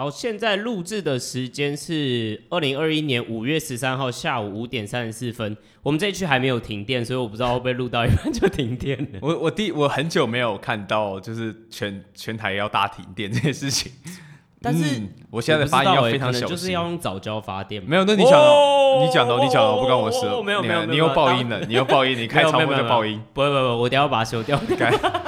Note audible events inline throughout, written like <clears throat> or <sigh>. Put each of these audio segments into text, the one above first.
好，现在录制的时间是二零二一年五月十三号下午五点三十四分。我们这一区还没有停电，所以我不知道会不会录到一半就停电了。<laughs> 我我第我很久没有看到就是全全台要大停电这件事情。<laughs> 但是、嗯、我现在的发音要非常小心，欸、就是要用早教发电。没有，那你讲哦，你讲的，你讲的，不关我事。没有没有，你又爆音了，你又爆音，你开超播就爆音。不不不，我等下把它修掉。<laughs>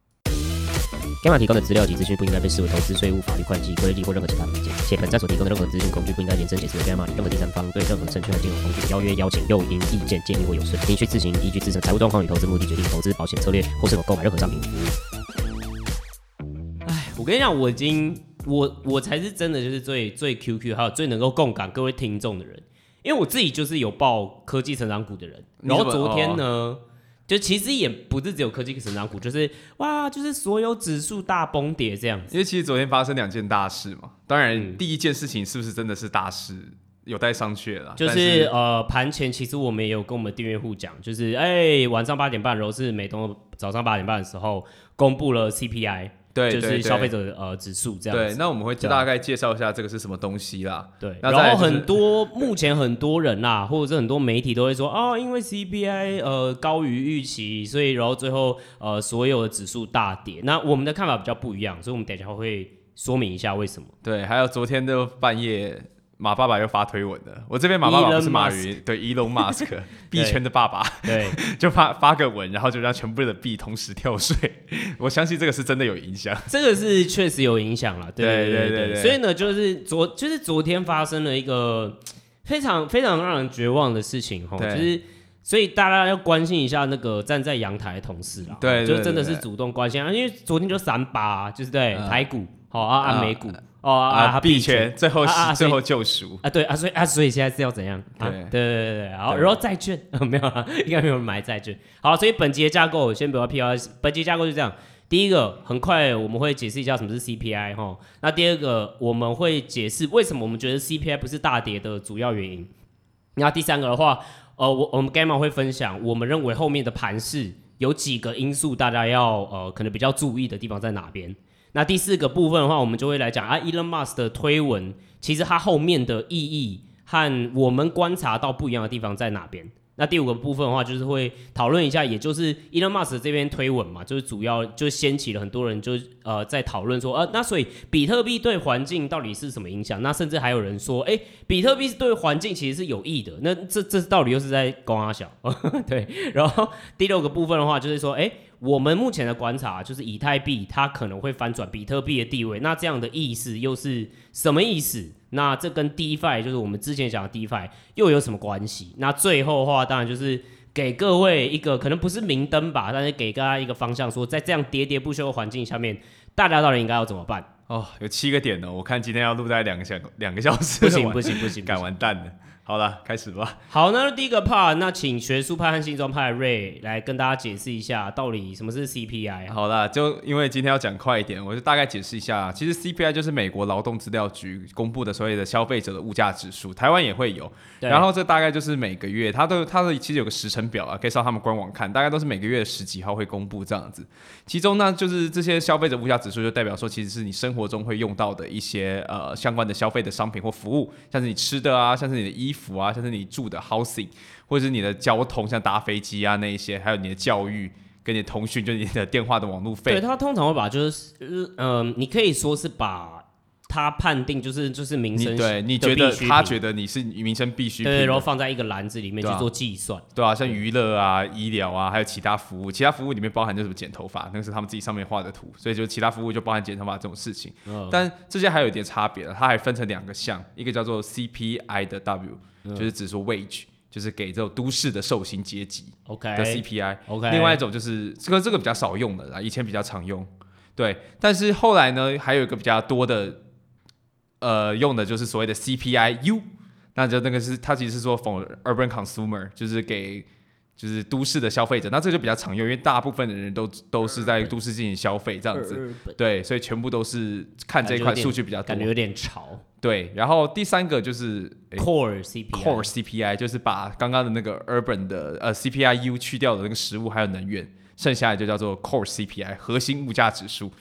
Gamma 提供的资料及资讯不应该被视为投资、税务、法律、会计、规例或任何其他意见，且本站所提供的任何资讯工具不应该延伸解释为 Gamma 任何第三方对任何证券和金融工具邀约、邀请、诱因、意见、建议或有损，您需自行依据自身财务状况与投资目的决定投资保险策略或是否购买任何商品。哎，我跟你讲，我已经我我才是真的就是最最 QQ 还有最能够共感各位听众的人，因为我自己就是有报科技成长股的人，然后昨天呢。就其实也不是只有科技成长股，就是哇，就是所有指数大崩跌这样子。因为其实昨天发生两件大事嘛，当然第一件事情是不是真的是大事，有待商榷了。就是，是呃盘前其实我们也有跟我们订阅户讲，就是哎、欸、晚上八点半，然后是美东早上八点半的时候公布了 CPI。对，就是消费者呃指数这样子。对，那我们会大概介绍一下这个是什么东西啦。对，然后很多目前很多人啦，或者是很多媒体都会说哦，因为 CPI 呃高于预期，所以然后最后呃所有的指数大跌。那我们的看法比较不一样，所以我们等一下会说明一下为什么。对，还有昨天的半夜。马爸爸又发推文了，我这边马爸爸不是马云，对，Elon Musk，<laughs> 币圈的爸爸，对，<laughs> 就发发个文，然后就让全部的币同时跳水。<laughs> 我相信这个是真的有影响，这个是确实有影响了，对对对对，对。所以呢，就是昨就是昨天发生了一个非常非常让人绝望的事情哈，就是所以大家要关心一下那个站在阳台的同事啦，对，就真的是主动关心啊，因为昨天就三八，就是对台股好啊，按美股。哦啊，币圈最后是最后救赎啊，对啊，所以啊，所以现在是要怎样？对对对对对，好，然后债券 <laughs> 没有啊，<laughs> 应该没有人买债券。好，所以本集的架构先不要 P R，本节架构就这样。第一个，很快我们会解释一下什么是 C P I 哈。那第二个，我们会解释为什么我们觉得 C P I 不是大跌的主要原因。那第三个的话，呃，我我们 Gamma 会分享，我们认为后面的盘势有几个因素，大家要呃可能比较注意的地方在哪边。那第四个部分的话，我们就会来讲啊，Elon Musk 的推文，其实它后面的意义和我们观察到不一样的地方在哪边。那第五个部分的话，就是会讨论一下，也就是 Elon Musk 这边推文嘛，就是主要就掀起了很多人就呃在讨论说，呃，那所以比特币对环境到底是什么影响？那甚至还有人说，哎，比特币是对环境其实是有益的。那这这到底又是在攻三小？<laughs> 对。然后第六个部分的话，就是说，哎，我们目前的观察就是以太币它可能会翻转比特币的地位。那这样的意思又是什么意思？那这跟 DeFi 就是我们之前讲的 DeFi 又有什么关系？那最后的话，当然就是给各位一个可能不是明灯吧，但是给大家一个方向，说在这样喋喋不休的环境下面，大家到底应该要怎么办？哦，有七个点呢，我看今天要录在两个小两个小时，不行不行不行，赶 <laughs> 完蛋了。好了，开始吧。好，那第一个 part，那请学术派和新庄派的 Ray 来跟大家解释一下，到底什么是 CPI。好了，就因为今天要讲快一点，我就大概解释一下。其实 CPI 就是美国劳动资料局公布的所谓的消费者的物价指数，台湾也会有。然后这大概就是每个月，它都它的其实有个时程表啊，可以上他们官网看，大概都是每个月的十几号会公布这样子。其中呢，就是这些消费者物价指数就代表说，其实是你生活中会用到的一些呃相关的消费的商品或服务，像是你吃的啊，像是你的衣服啊，像是你住的 housing，或者是你的交通，像搭飞机啊那一些，还有你的教育跟你通讯，就是你的电话的网络费。对，他通常会把就是嗯、呃，你可以说是把。他判定就是就是民生，对，你觉得他觉得你是民生必需品，对，然后放在一个篮子里面去做计算，对啊，像娱乐啊、医疗啊，还有其他服务，其他服务里面包含就是什么剪头发，那个是他们自己上面画的图，所以就其他服务就包含剪头发这种事情。嗯，但这些还有一点差别，它还分成两个项，一个叫做 CPI 的 W，就是指说 wage，就是给这种都市的受薪阶级，OK。的 CPI，OK，另外一种就是这个这个比较少用的啦，以前比较常用，对，但是后来呢，还有一个比较多的。呃，用的就是所谓的 CPI U，那就那个是它其实是说 for urban consumer，就是给就是都市的消费者，那这就比较常用，因为大部分的人都都是在都市进行消费这样子，对，所以全部都是看这一块数据比较多，感觉有点潮。对，然后第三个就是 core CPI，core CPI 就是把刚刚的那个 urban 的呃 CPI-U 去掉的那个食物还有能源，剩下的就叫做 core CPI 核心物价指数。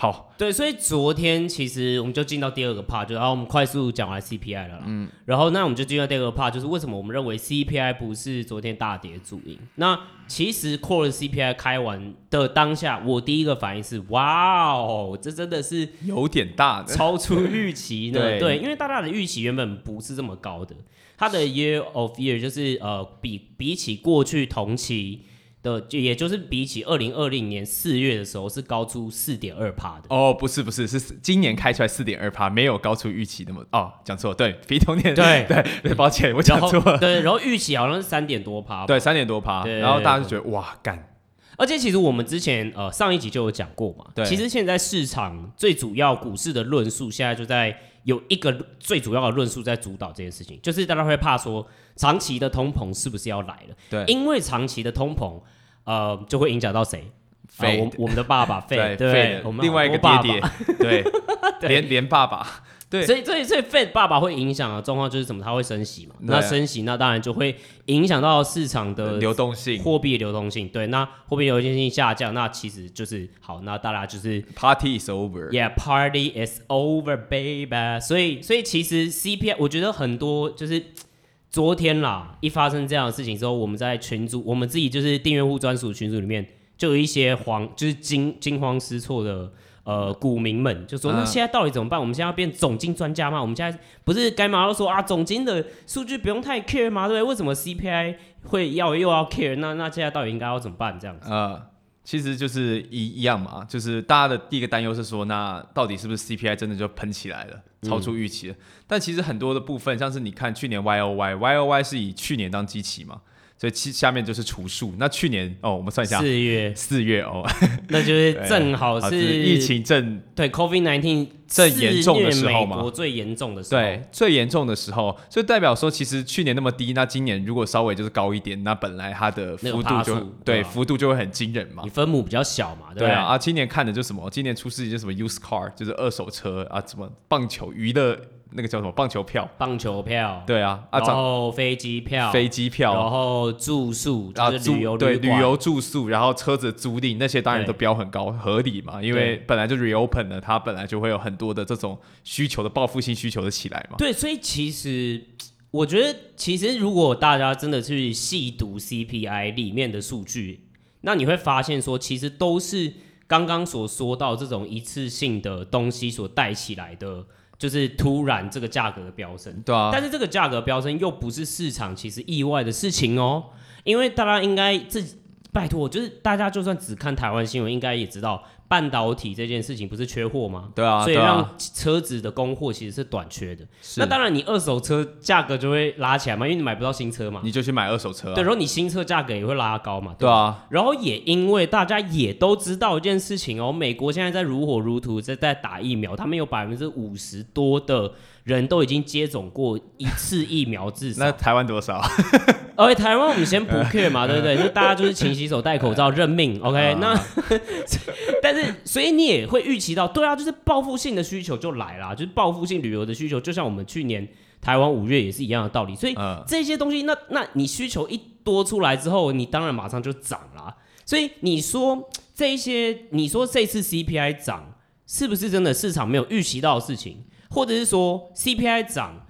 好，对，所以昨天其实我们就进到第二个 part，就然后我们快速讲完 CPI 了啦，嗯，然后那我们就进到第二个 part，就是为什么我们认为 CPI 不是昨天大跌主因？那其实 Core CPI 开完的当下，我第一个反应是，哇哦，这真的是有点大的，超出预期呢。<laughs> 对，对，因为大家的预期原本不是这么高的，它的 Year of Year 就是呃比比起过去同期。的就也就是比起二零二零年四月的时候是高出四点二趴的。哦，不是不是是今年开出来四点二趴，没有高出预期那么哦，讲错对，比同年对对对，抱歉我讲错了，对，然后预期好像是三点多趴，对三点多趴，然后大家就觉得哇干，而且其实我们之前呃上一集就有讲过嘛，对，其实现在市场最主要股市的论述现在就在有一个最主要的论述在主导这件事情，就是大家会怕说长期的通膨是不是要来了？对，因为长期的通膨。呃，就会影响到谁？我、呃、我们的爸爸 <laughs> 费，对，我们另外一个爹爹，对，<laughs> 连连爸爸，对，所以所以所以费爸爸会影响的状况就是什么？他会升息嘛？那升息，那当然就会影响到市场的流动性，货币流动性。对，那货币流动性下降，那其实就是好，那大家就是 Party is over，Yeah，Party is over, baby。所以所以其实 CPI，我觉得很多就是。昨天啦，一发生这样的事情之后，我们在群组，我们自己就是订阅户专属群组里面，就有一些慌，就是惊惊慌失措的呃股民们，就说、嗯、那现在到底怎么办？我们现在要变总经专家吗？我们现在不是该马上说啊，总经的数据不用太 care 吗？对不对？为什么 CPI 会要又要 care？那那现在到底应该要怎么办？这样子？呃，其实就是一一样嘛，就是大家的第一个担忧是说，那到底是不是 CPI 真的就喷起来了？超出预期了，嗯、但其实很多的部分，像是你看去年 Y O Y，Y O Y 是以去年当基期嘛，所以其下面就是除数。那去年哦，我们算一下，四月，四月哦，<laughs> 那就是正好 <laughs> 是疫情正对 COVID nineteen 正严重的时候嘛，美国最严重的时候，对，最严重的时候，就代表说，其实去年那么低，那今年如果稍微就是高一点，那本来它的幅度就对，幅度就会很惊人嘛。你分母比较小嘛，对，对啊。啊，今年看的就什么？今年出事就什么 used car，就是二手车啊，什么棒球娱乐。那个叫什么棒球票？棒球票，对啊，然后飞机票，飞机票，然后住宿，然后旅游对旅游住宿，然后车子租赁那些当然都标很高，合理嘛，因为本来就 reopen 了，它本来就会有很多的这种需求的报复性需求的起来嘛。对，所以其实我觉得，其实如果大家真的去细读 CPI 里面的数据，那你会发现说，其实都是刚刚所说到这种一次性的东西所带起来的。就是突然这个价格的飙升，对啊，但是这个价格飙升又不是市场其实意外的事情哦，因为大家应该自己拜托，就是大家就算只看台湾新闻，应该也知道。半导体这件事情不是缺货吗？对啊，所以让车子的供货其实是短缺的。那当然，你二手车价格就会拉起来嘛，因为你买不到新车嘛，你就去买二手车啊。对，然后你新车价格也会拉高嘛。对啊，然后也因为大家也都知道一件事情哦，美国现在在如火如荼在在打疫苗，他们有百分之五十多的人都已经接种过一次疫苗，至少。那台湾多少？而 <laughs> 且台湾我们先不 care 嘛，<laughs> 对不对？就大家就是勤洗手、戴口罩、认命。<laughs> OK，那但是所以你也会预期到，对啊，就是报复性的需求就来了，就是报复性旅游的需求，就像我们去年台湾五月也是一样的道理。所以这些东西，那那你需求一多出来之后，你当然马上就涨了。所以你说这一些，你说这次 CPI 涨是不是真的市场没有预期到的事情，或者是说 CPI 涨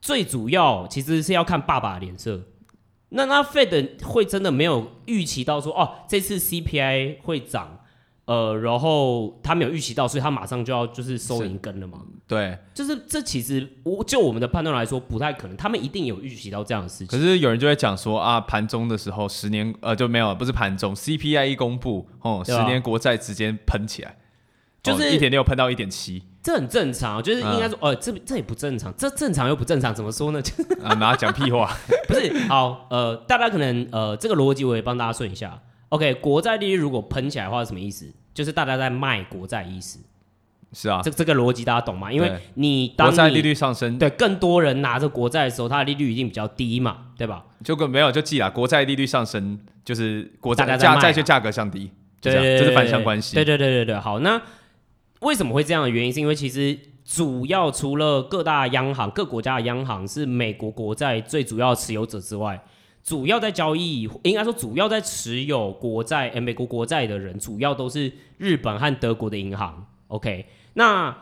最主要其实是要看爸爸的脸色。那那 Fed 会真的没有预期到说哦，这次 CPI 会涨，呃，然后他没有预期到，所以他马上就要就是收银根了嘛？对，就是这其实我就我们的判断来说不太可能，他们一定有预期到这样的事情。可是有人就会讲说啊，盘中的时候十年呃就没有，不是盘中 CPI 一公布哦，十年国债直接喷起来，就是一点六喷到一点七。这很正常，就是应该说，呃、哦，这这也不正常，这正常又不正常，怎么说呢？就 <laughs> 啊，拿讲屁话，<laughs> 不是，好，呃，大家可能，呃，这个逻辑我也帮大家顺一下。OK，国债利率如果喷起来的话是什么意思？就是大家在卖国债意思。是啊，这这个逻辑大家懂吗？因为你当国债利率上升，对更多人拿着国债的时候，它的利率一定比较低嘛，对吧？就跟没有就记了，国债利率上升就是国债价债券价格降低，对，这是反向关系。对对对对对，好，那为什么会这样的原因？是因为其实主要除了各大央行、各国家的央行是美国国债最主要持有者之外，主要在交易，应该说主要在持有国债，诶，美国国债的人，主要都是日本和德国的银行。OK。那，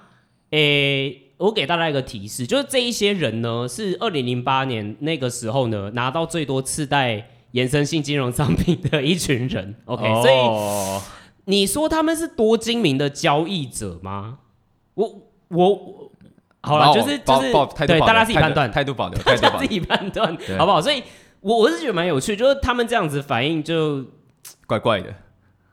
诶，我给大家一个提示，就是这一些人呢，是二零零八年那个时候呢，拿到最多次贷衍生性金融商品的一群人。OK，所以你说他们是多精明的交易者吗？我我好了，就是就是对大家自己判断，态度保留，<laughs> 大家自己判断，好不好？所以我我是觉得蛮有趣，就是他们这样子反应就怪怪的。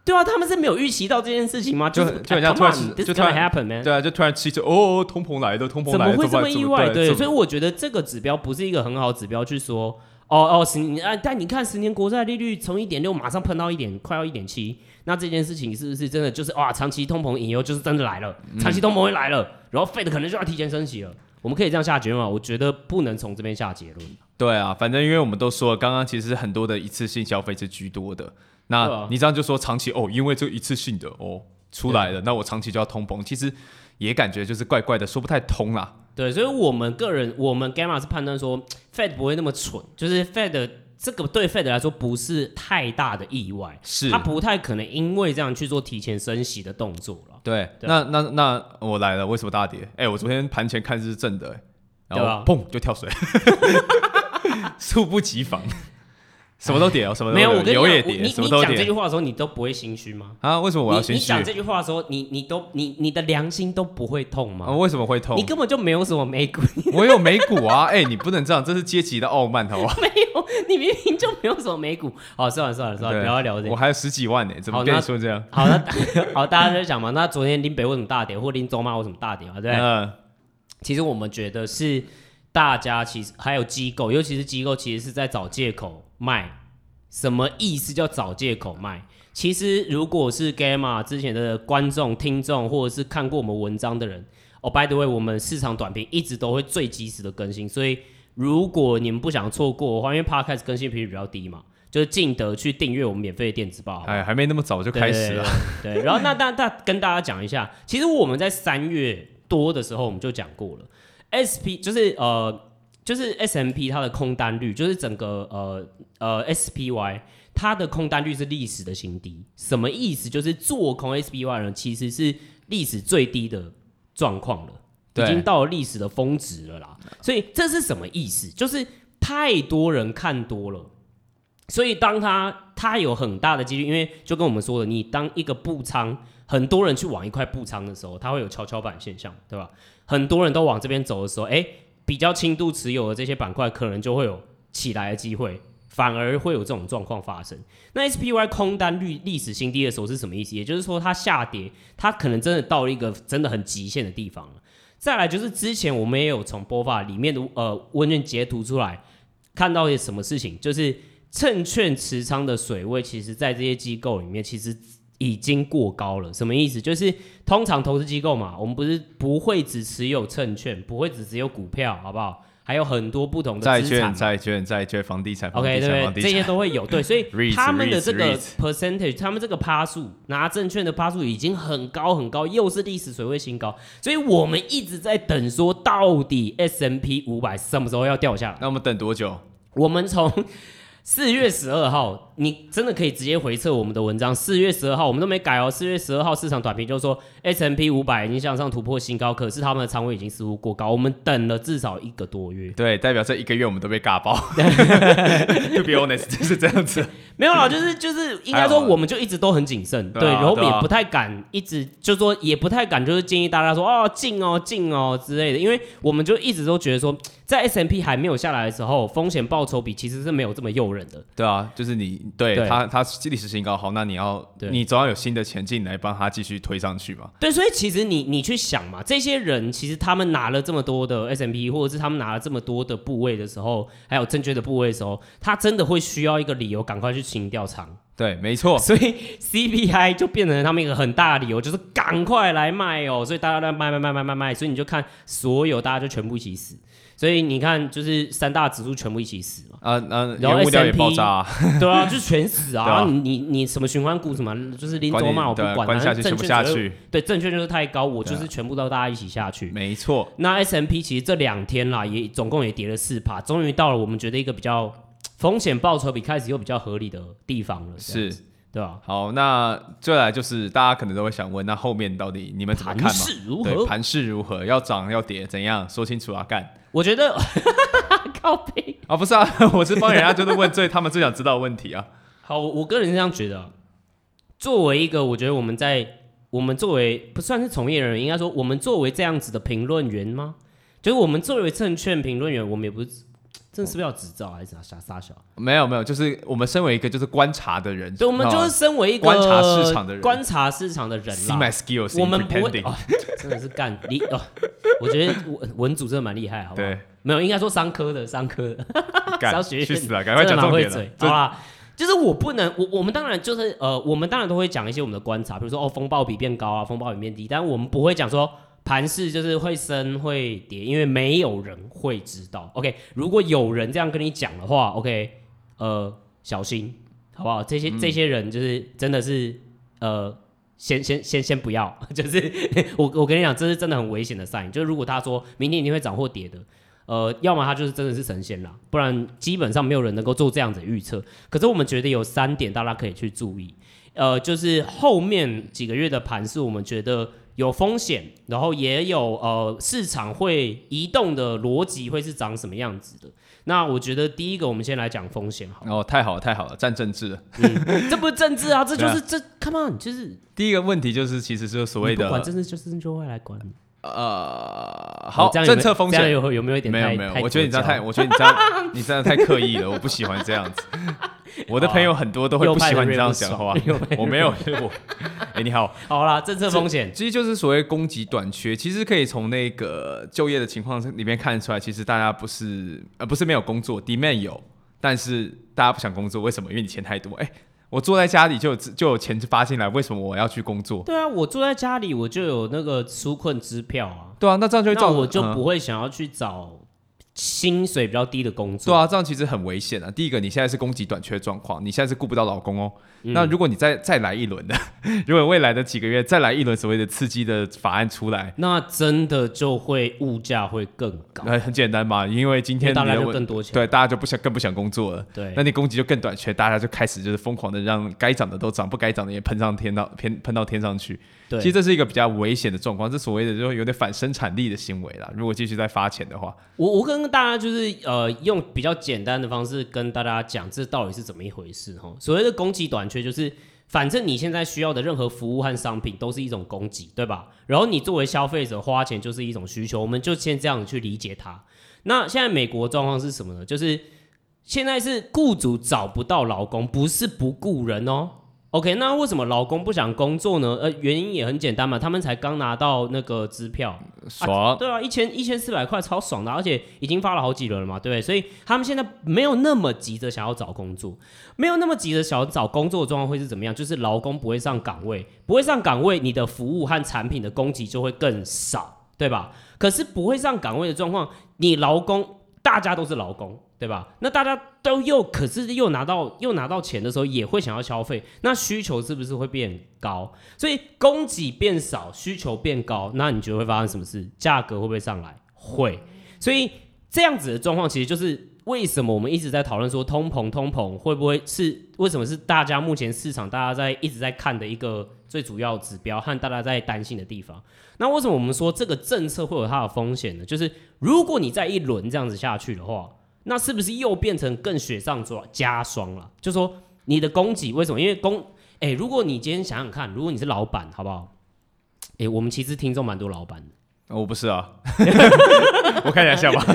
对啊，他们是没有预期到这件事情吗？就就很像突然就突然 happen man。对啊，就突然汽车哦，通膨来的，通膨来的，怎么会这么意外？对，所以我觉得这个指标不是一个很好指标去说哦哦十年啊，但你看十年国债利率从一点六马上喷到一点，快要一点七，那这件事情是不是真的就是哇，长期通膨隐忧就是真的来了，长期通膨会来了，然后 Fed 可能就要提前升息了。我们可以这样下结论吗？我觉得不能从这边下结论。对啊，反正因为我们都说了，刚刚其实很多的一次性消费是居多的。那你这样就说长期哦，因为这一次性的哦出来了，那我长期就要通膨，其实也感觉就是怪怪的，说不太通啦。对，所以我们个人，我们 Gamma 是判断说，Fed 不会那么蠢，就是 Fed 这个对 Fed 来说不是太大的意外，是它不太可能因为这样去做提前升息的动作了。对，对那那那我来了，为什么大跌？哎、欸，我昨天盘前看是正的，然后砰就跳水，<laughs> 猝不及防。什么都跌哦，什么都有，我跟你讲，你你讲这句话的时候，你都不会心虚吗？啊，为什么我要心虚？你讲这句话的时候，你你都你你的良心都不会痛吗？啊，为什么会痛？你根本就没有什么美股，我有美股啊！<laughs> 哎，你不能这样，这是阶级的傲慢，好不好？<laughs> 没有，你明明就没有什么美股。好，算了算了算了，不要聊这个。我还有十几万呢，怎么跟你说这样？好，那 <laughs> 好，大家就讲嘛。那昨天林北为什么大跌，或林中妈为什么大跌啊？对，嗯，其实我们觉得是大家其实还有机构，尤其是机构，其实是在找借口卖。什么意思叫找借口卖？其实如果是 Gamma 之前的观众、听众，或者是看过我们文章的人，哦，by the way，我们市场短评一直都会最及时的更新，所以如果你们不想错过的话，因为 Podcast 更新频率比较低嘛，就是记得去订阅我们免费的电子报。哎，还没那么早就开始了。对，然后那那那跟大家讲一下，其实我们在三月多的时候我们就讲过了，SP 就是呃。就是 S M P 它的空单率，就是整个呃呃 SPY 它的空单率是历史的新低。什么意思？就是做空 SPY 呢，其实是历史最低的状况了，已经到了历史的峰值了啦。所以这是什么意思？就是太多人看多了，所以当它它有很大的几率，因为就跟我们说的，你当一个布仓，很多人去往一块布仓的时候，它会有跷跷板现象，对吧？很多人都往这边走的时候，哎。比较轻度持有的这些板块，可能就会有起来的机会，反而会有这种状况发生。那 SPY 空单率历史新低的时候是什么意思？也就是说，它下跌，它可能真的到了一个真的很极限的地方了。再来就是之前我们也有从波法里面的呃问卷截图出来，看到一些什么事情，就是证券持仓的水位，其实在这些机构里面其实。已经过高了，什么意思？就是通常投资机构嘛，我们不是不会只持有证券，不会只持有股票，好不好？还有很多不同的资产，债券、债券、房地产，OK，对不对？这些都会有，对，所以 <laughs> 他们的这个 percentage，他们这个趴数拿证券的趴数已经很高很高，又是历史水位新高，所以我们一直在等，说到底 S M P 五百什么时候要掉下来？那我们等多久？我们从。四月十二号，你真的可以直接回测我们的文章。四月十二号，我们都没改哦。四月十二号市场短评就是说 S&P 五百已经向上突破新高，可是他们的仓位已经似乎过高。我们等了至少一个多月，对，代表这一个月我们都被尬爆。<laughs> To be honest，就是这样子。没有啦，就是就是应该说，我们就一直都很谨慎，对，然后也不太敢一直就说，也不太敢就是建议大家说哦进哦进哦之类的，因为我们就一直都觉得说，在 S M P 还没有下来的时候，风险报酬比其实是没有这么诱人的。对啊，就是你对，对他他历史新高，好，那你要你总要有新的前进来帮他继续推上去嘛。对，所以其实你你去想嘛，这些人其实他们拿了这么多的 S M P，或者是他们拿了这么多的部位的时候，还有正确的部位的时候，他真的会需要一个理由赶快去清掉仓。对，没错。所以 CPI 就变成他们一个很大的理由，就是赶快来卖哦。所以大家都卖卖卖卖卖卖，所以你就看所有大家就全部一起死。所以你看，就是三大指数全部一起死嘛。啊啊，然后 S&P 也爆炸 <laughs> 啊。对啊，就全死啊。然后你你你什么循环股什么，就是林总骂我不管，关下去，全部下去。对，证券就是太高，我就是全部都大家一起下去。没错。那 S&P 其实这两天啦，也总共也跌了四趴，终于到了我们觉得一个比较。风险报酬比开始又比较合理的地方了，是，对吧？好，那接下来就是大家可能都会想问，那后面到底你们怎么看嘛？盘势如何？盘势如何？要涨要跌？怎样？说清楚啊！干！我觉得 <laughs> 靠背啊，不是啊，<laughs> 我是帮人家就是问最他们最想知道的问题啊。好，我个人是这样觉得，作为一个，我觉得我们在我们作为不算是从业人员，应该说我们作为这样子的评论员吗？就是我们作为证券评论员，我们也不是。这是不是要执照还是啥啥小？没有没有，就是我们身为一个就是观察的人，对，我们就是身为一个观察市场的人，观察市场的人啦。See my skills，我们不会哦，真的是干你哦，我觉得文文组真的蛮厉害，好不好？对，没有，应该说商科的商科的，商 <laughs> 学去死了，赶快讲重点了。好啦，就是我不能，我我们当然就是呃，我们当然都会讲一些我们的观察，比如说哦，风暴比变高啊，风暴比变低，但我们不会讲说。盘势就是会升会跌，因为没有人会知道。OK，如果有人这样跟你讲的话，OK，呃，小心，好不好？这些、嗯、这些人就是真的是，呃，先先先先不要，<laughs> 就是我我跟你讲，这是真的很危险的 sign。就是如果他说明天一定会涨或跌的，呃，要么他就是真的是神仙啦，不然基本上没有人能够做这样子的预测。可是我们觉得有三点大家可以去注意，呃，就是后面几个月的盘势，我们觉得。有风险，然后也有呃市场会移动的逻辑会是长什么样子的？那我觉得第一个，我们先来讲风险好。哦，太好了，太好了，战政治了。嗯，这不是政治啊，这就 <laughs> 是这，Come on，就是第一个问题就是其实是所谓的不管政治，就是就会来管你。呃，好，政策风险有有没有一点？没有没有，我觉得你这样太，我觉得你这样你真的太刻意了，我不喜欢这样子。我的 <laughs> 朋友很多都会不喜欢你这样讲话，我没有，我哎你好，<laughs> 好啦，政策风险其实就是所谓供给短缺，其实可以从那个就业的情况里面看出来，其实大家不是呃不是没有工作，demand 有，但是大家不想工作，为什么？因为你钱太多，哎。我坐在家里就有就有钱发进来，为什么我要去工作？对啊，我坐在家里我就有那个纾困支票啊。对啊，那这样就会造成我就不会想要去找薪水比较低的工作。对啊，这样其实很危险啊。第一个，你现在是供给短缺状况，你现在是顾不到老公哦。嗯、那如果你再再来一轮的，<laughs> 如果未来的几个月再来一轮所谓的刺激的法案出来，那真的就会物价会更高。那很简单嘛，因为今天大家就更多钱，对，大家就不想更不想工作了。对，那你供给就更短缺，大家就开始就是疯狂的让该涨的都涨，不该涨的也喷上天到 <laughs> 偏喷到天上去。对，其实这是一个比较危险的状况，这所谓的就有点反生产力的行为啦。如果继续再发钱的话，我我跟大家就是呃用比较简单的方式跟大家讲，这到底是怎么一回事哈？所谓的供给短缺就是。反正你现在需要的任何服务和商品都是一种供给，对吧？然后你作为消费者花钱就是一种需求，我们就先这样去理解它。那现在美国状况是什么呢？就是现在是雇主找不到劳工，不是不雇人哦。OK，那为什么劳工不想工作呢？呃，原因也很简单嘛，他们才刚拿到那个支票，爽，啊对啊，一千一千四百块，超爽的，而且已经发了好几轮了嘛，对不对？所以他们现在没有那么急着想要找工作，没有那么急着想要找工作的状况会是怎么样？就是劳工不会上岗位，不会上岗位，你的服务和产品的供给就会更少，对吧？可是不会上岗位的状况，你劳工大家都是劳工。对吧？那大家都又可是又拿到又拿到钱的时候，也会想要消费，那需求是不是会变高？所以供给变少，需求变高，那你觉得会发生什么事？价格会不会上来？会。所以这样子的状况，其实就是为什么我们一直在讨论说通膨，通膨会不会是为什么是大家目前市场大家在一直在看的一个最主要指标和大家在担心的地方？那为什么我们说这个政策会有它的风险呢？就是如果你在一轮这样子下去的话。那是不是又变成更雪上加霜了？就说你的供给为什么？因为供哎、欸，如果你今天想想看，如果你是老板，好不好？哎、欸，我们其实听众蛮多老板的。我不是啊，<laughs> 我看一下笑吧。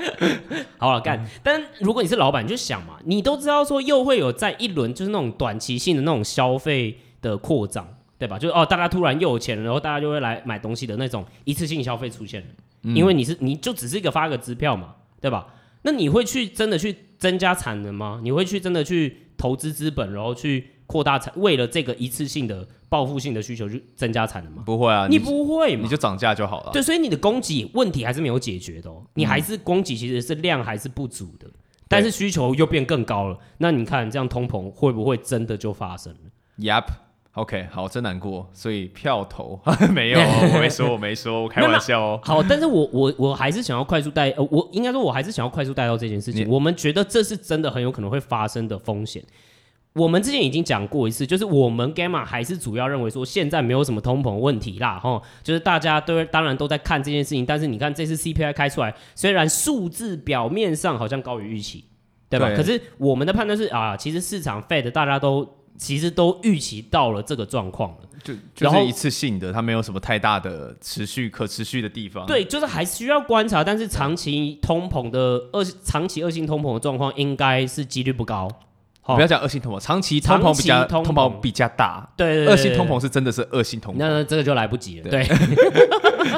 <laughs> 好了，干。但如果你是老板，你就想嘛，你都知道说又会有在一轮就是那种短期性的那种消费的扩张，对吧？就是哦，大家突然又有钱了，然后大家就会来买东西的那种一次性消费出现、嗯、因为你是你就只是一个发个支票嘛，对吧？那你会去真的去增加产能吗？你会去真的去投资资本，然后去扩大产，为了这个一次性的报复性的需求去增加产能吗？不会啊，你不会，你就涨价就好了。对，所以你的供给问题还是没有解决的哦，你还是供给其实是量还是不足的，嗯、但是需求又变更高了。那你看这样通膨会不会真的就发生了？Yep。OK，好，真难过，所以票投 <laughs> 没有，<laughs> 我没说，我没说，我开玩笑哦。好，但是我我我还是想要快速带，呃，我应该说，我还是想要快速带到这件事情。我们觉得这是真的很有可能会发生的风险。我们之前已经讲过一次，就是我们 Gamma 还是主要认为说，现在没有什么通膨问题啦，哈，就是大家都当然都在看这件事情，但是你看这次 CPI 开出来，虽然数字表面上好像高于预期，对吧？对。可是我们的判断是啊，其实市场 Fed 大家都。其实都预期到了这个状况了，就就是一次性的，它没有什么太大的持续可持续的地方。对，就是还需要观察，但是长期通膨的恶长期恶性通膨的状况，应该是几率不高。不要讲恶性通膨，长期通膨比较通膨比较大。对，恶性通膨是真的是恶性通膨，那这个就来不及了。对，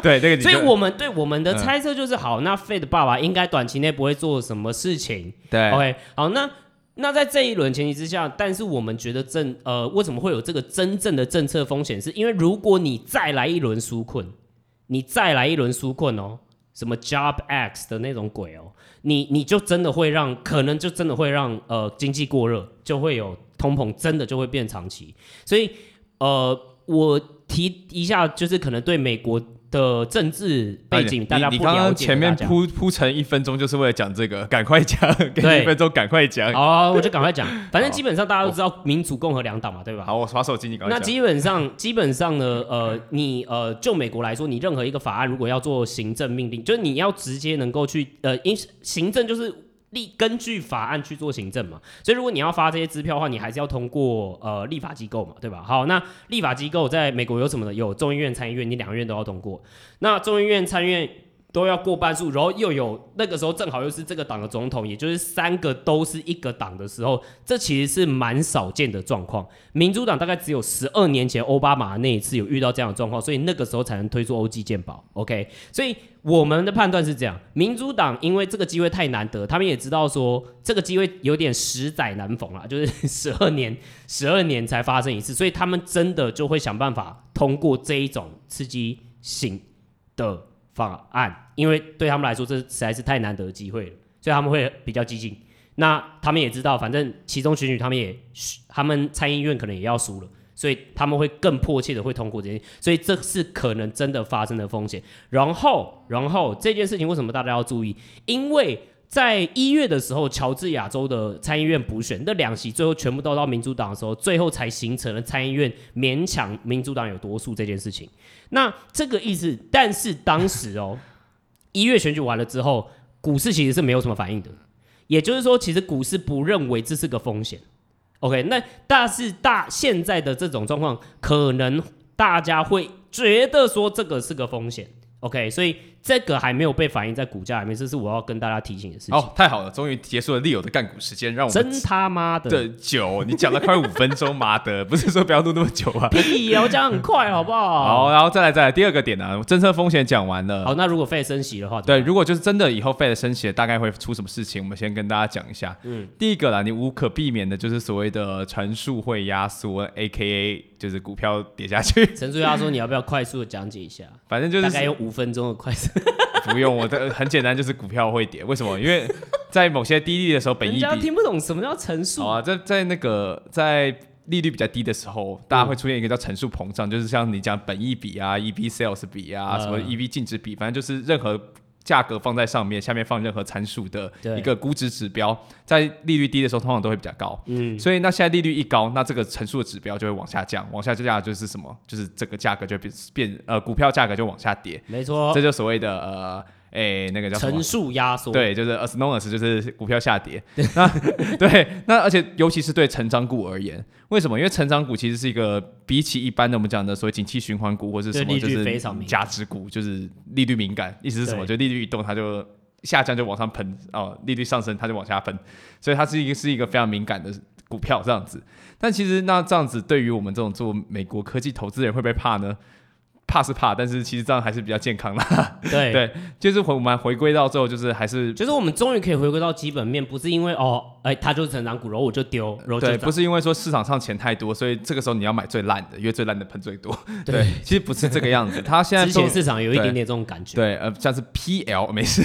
对，<laughs> 这个。所以我们对我们的猜测就是，好，那 Fed 爸爸应该短期内不会做什么事情。对，OK，好，那。那在这一轮前提之下，但是我们觉得政呃，为什么会有这个真正的政策风险？是因为如果你再来一轮纾困，你再来一轮纾困哦，什么 Job X 的那种鬼哦，你你就真的会让，可能就真的会让呃经济过热，就会有通膨，真的就会变长期。所以呃，我提一下，就是可能对美国。的政治背景，大家不了解。你刚刚前面铺铺成一分钟，就是为了讲这个，赶快讲，给你一分钟，赶快讲。好，我就赶快讲。<laughs> 反正基本上大家都知道民主共和两党嘛，对吧？好，我刷手机，你搞。那基本上，<laughs> 基本上呢，呃，你呃，就美国来说，你任何一个法案如果要做行政命令，就是你要直接能够去呃，因行政就是。立根据法案去做行政嘛，所以如果你要发这些支票的话，你还是要通过呃立法机构嘛，对吧？好，那立法机构在美国有什么呢？有众议院、参议院，你两个院都要通过。那众议院、参议院。都要过半数，然后又有那个时候正好又是这个党的总统，也就是三个都是一个党的时候，这其实是蛮少见的状况。民主党大概只有十二年前奥巴马那一次有遇到这样的状况，所以那个时候才能推出欧记健保。OK，所以我们的判断是这样：民主党因为这个机会太难得，他们也知道说这个机会有点十载难逢了，就是十二年十二年才发生一次，所以他们真的就会想办法通过这一种刺激性的法案，因为对他们来说，这实在是太难得的机会了，所以他们会比较激进。那他们也知道，反正其中选举他们也，他们参议院可能也要输了，所以他们会更迫切的会通过这件，所以这是可能真的发生的风险。然后，然后这件事情为什么大家要注意？因为在一月的时候，乔治亚州的参议院补选那两席最后全部都到民主党的时候，最后才形成了参议院勉强民主党有多数这件事情。那这个意思，但是当时哦，一月选举完了之后，股市其实是没有什么反应的。也就是说，其实股市不认为这是个风险。OK，那但是大现在的这种状况，可能大家会觉得说这个是个风险。OK，所以。这个还没有被反映在股价里面，这是我要跟大家提醒的事情。哦，太好了，终于结束了利友的干股时间，让我们真他妈的的久，你讲了快五分钟，妈的，不是说不要录那么久啊？<laughs> 屁，我讲很快，好不好？好，然后再来再来第二个点啊，政策风险讲完了。好，那如果 Fed 升息的话，对，如果就是真的以后 Fed 升息，大概会出什么事情？我们先跟大家讲一下。嗯，第一个啦，你无可避免的就是所谓的乘数会压缩，AKA 就是股票跌下去。陈述压缩，你要不要快速的讲解一下？<laughs> 反正就是大概用五分钟的快速。<laughs> 不用，我的很简单，就是股票会跌。为什么？因为在某些低利的时候，本益比听不懂什么叫乘数。好啊，在在那个在利率比较低的时候，大家会出现一个叫乘数膨胀，嗯、就是像你讲本益比啊、EV sales 比啊、什么 EV 净值比，反正就是任何。价格放在上面，下面放任何参数的一个估值指标，在利率低的时候，通常都会比较高。嗯，所以那现在利率一高，那这个乘数的指标就会往下降，往下降就是什么？就是这个价格就变变呃，股票价格就往下跌。没错，这就所谓的呃。哎、欸，那个叫乘数压缩，对，就是 as long as 就是股票下跌。那对，那而且尤其是对成长股而言，为什么？因为成长股其实是一个比起一般的我们讲的所谓景气循环股或者什么，就是价值股，就是利率敏感。意思是什么？就利率一动，它就下降就往上喷哦，利率上升它就往下喷，所以它是一个是一个非常敏感的股票这样子。但其实那这样子对于我们这种做美国科技投资人会不会怕呢？怕是怕，但是其实这样还是比较健康的。对 <laughs> 对，就是回我们回归到最后，就是还是就是我们终于可以回归到基本面，不是因为哦，哎，它就是成长股，然后我就丢，然后就对，不是因为说市场上钱太多，所以这个时候你要买最烂的，因为最烂的喷最多。对，<laughs> 对其实不是这个样子。它现在 <laughs> 之前市场有一点点这种感觉。对，呃，像是 PL 没事，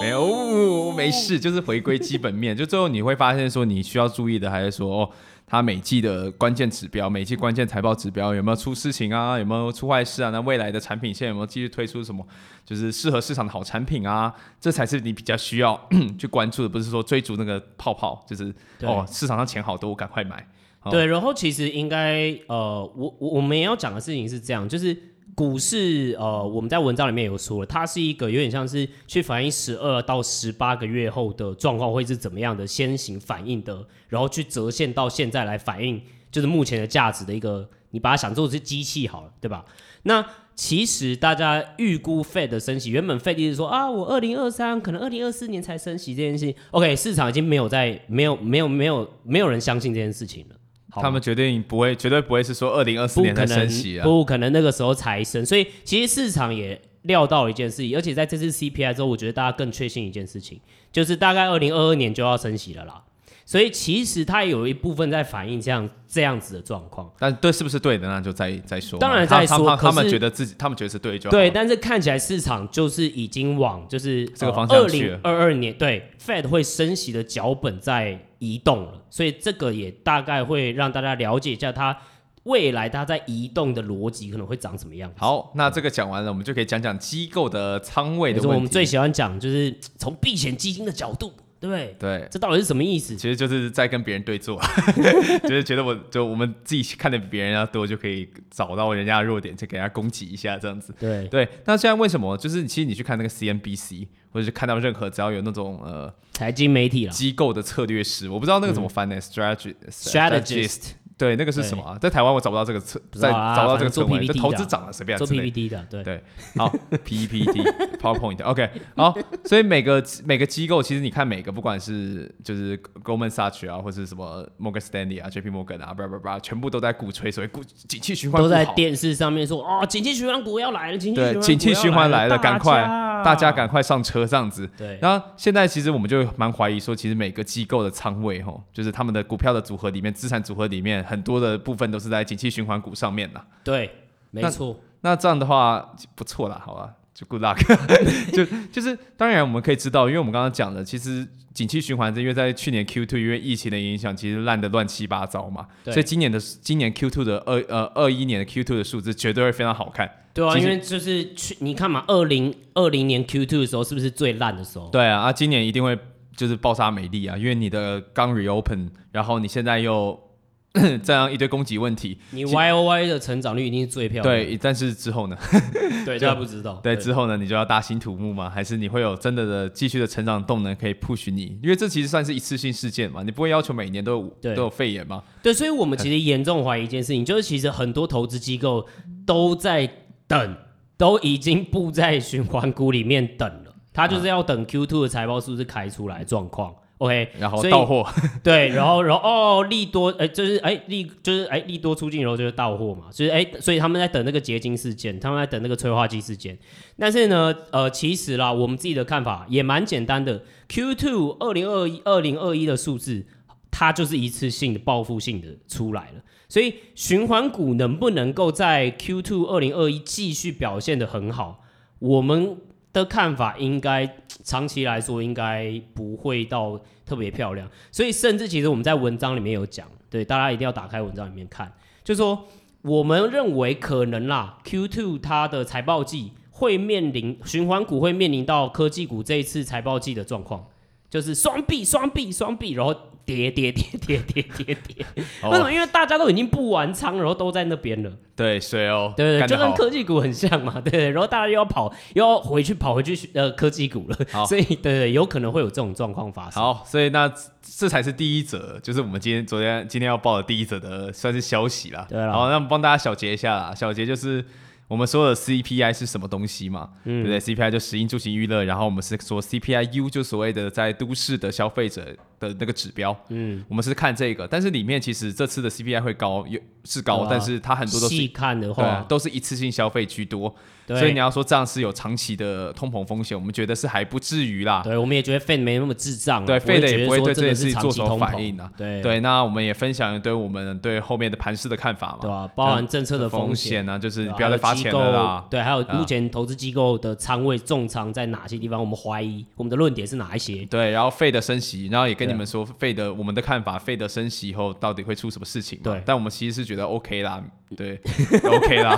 没有、哦、没事，就是回归基本面。就最后你会发现说，你需要注意的还是说哦。它每季的关键指标，每季关键财报指标有没有出事情啊？有没有出坏事啊？那未来的产品线有没有继续推出什么，就是适合市场的好产品啊？这才是你比较需要 <clears throat> 去关注的，不是说追逐那个泡泡，就是哦，市场上钱好多，我赶快买。哦、对，然后其实应该呃，我我我们也要讲的事情是这样，就是。股市，呃，我们在文章里面有说了，它是一个有点像是去反映十二到十八个月后的状况会是怎么样的先行反应的，然后去折现到现在来反映，就是目前的价值的一个，你把它想做是机器好了，对吧？那其实大家预估 Fed 的升息，原本 Fed 是说啊，我二零二三可能二零二四年才升息这件事情，OK，市场已经没有在没有没有没有没有人相信这件事情了。他们决定不会，绝对不会是说二零二四年才升息啊，不可能那个时候才升。所以其实市场也料到了一件事情，而且在这次 CPI 之后，我觉得大家更确信一件事情，就是大概二零二二年就要升息了啦。所以其实它有一部分在反映这样这样子的状况，但对是不是对的，那就再再说。当然再说，他，们觉得自己，他们觉得是对就好。对，但是看起来市场就是已经往就是这个方向去了。二零二二年对 Fed 会升息的脚本在移动了，所以这个也大概会让大家了解一下它未来它在移动的逻辑可能会长什么样。好，那这个讲完了，我们就可以讲讲机构的仓位的问题。我们最喜欢讲就是从避险基金的角度。对不对？这到底是什么意思？其实就是在跟别人对坐，<laughs> 就是觉得我就我们自己看的比别人要多，就可以找到人家的弱点，就给人家攻击一下这样子。对对。那现在为什么？就是其实你去看那个 CNBC，或者是看到任何只要有那种呃财经媒体机构的策略师，我不知道那个怎么翻呢、嗯、？Strategist。Strategist 对，那个是什么啊？在台湾我找不到这个词，在找到这个词汇，就投资涨了随便。做 PPT 的，对对。好，PPT、<laughs> PowerPoint，OK。好，所以每个每个机构，其实你看每个，不管是就是 Goldman Sachs 啊，或是什么 Morgan Stanley 啊、JP Morgan 啊，叭叭叭，全部都在鼓吹，所以股景气循环都在电视上面说哦，景气循环股要来了，景气对，景气循环来了，赶快大家赶快上车这样子。对。然后现在其实我们就蛮怀疑说，其实每个机构的仓位哈，就是他们的股票的组合里面，资产组合里面。很多的部分都是在景气循环股上面的，对，没错。那这样的话不错了，好吧，就 good luck。<laughs> 就就是当然我们可以知道，因为我们刚刚讲的，其实景气循环是因为在去年 Q2 因为疫情的影响，其实烂得乱七八糟嘛，所以今年的今年 Q2 的二呃二一年的 Q2 的数字绝对会非常好看。对啊，因为就是去你看嘛，二零二零年 Q2 的时候是不是最烂的时候？对啊，啊，今年一定会就是爆杀美丽啊，因为你的刚 reopen，然后你现在又。<laughs> 这样一堆供给问题，你 Y O Y 的成长率一定是最漂亮的。对，但是之后呢？<laughs> 对，<laughs> 大家不知道。对，之后呢？你就要大兴土木吗？还是你会有真的的继续的成长动能可以 push 你？因为这其实算是一次性事件嘛，你不会要求每年都有都有肺炎嘛。对，所以我们其实严重怀疑一件事情，就是其实很多投资机构都在等，都已经布在循环股里面等了，他就是要等 Q two 的财报是不是开出来状况。OK，然后到货，<laughs> 对，然后然后哦，利多，哎，就是哎利，就是哎利多出尽，然后就是到货嘛，就是哎，所以他们在等那个结晶事件，他们在等那个催化剂事件。但是呢，呃，其实啦，我们自己的看法也蛮简单的，Q two 二零二一二零二一的数字，它就是一次性的报复性的出来了。所以循环股能不能够在 Q two 二零二一继续表现的很好，我们的看法应该长期来说应该不会到特别漂亮，所以甚至其实我们在文章里面有讲，对，大家一定要打开文章里面看，就是说我们认为可能啦，Q2 它的财报季会面临循环股会面临到科技股这一次财报季的状况，就是双臂双臂双臂，然后。跌跌跌跌跌跌跌，为什么？因为大家都已经布完仓，然后都在那边了。对，水哦，对对，就跟科技股很像嘛，对对。然后大家又要跑，又要回去跑回去呃科技股了，<laughs> 所以对对，有可能会有这种状况发生。好，所以那这才是第一则，就是我们今天昨天今天要报的第一则的算是消息啦。对了，好，那我们帮大家小结一下啦，小结就是。我们说的 CPI 是什么东西嘛？嗯、对不对？CPI 就食衣住行娱乐，然后我们是说 CPIU 就所谓的在都市的消费者的那个指标，嗯，我们是看这个，但是里面其实这次的 CPI 会高，有是高，但是它很多都是细看的话，都是一次性消费居多。所以你要说这样是有长期的通膨风险，我们觉得是还不至于啦。对，我们也觉得 Fed 没那么智障，对，Fed 也不会对这件事情做什么反应啊。对对，那我们也分享对我们对后面的盘势的看法嘛，对吧？包含政策的风险啊，就是不要再发钱了啦。对，还有目前投资机构的仓位重仓在哪些地方？我们怀疑我们的论点是哪一些？对，然后 Fed 升息，然后也跟你们说 Fed 我们的看法，Fed 升息以后到底会出什么事情？对，但我们其实是觉得 OK 啦，对，<laughs> OK 啦，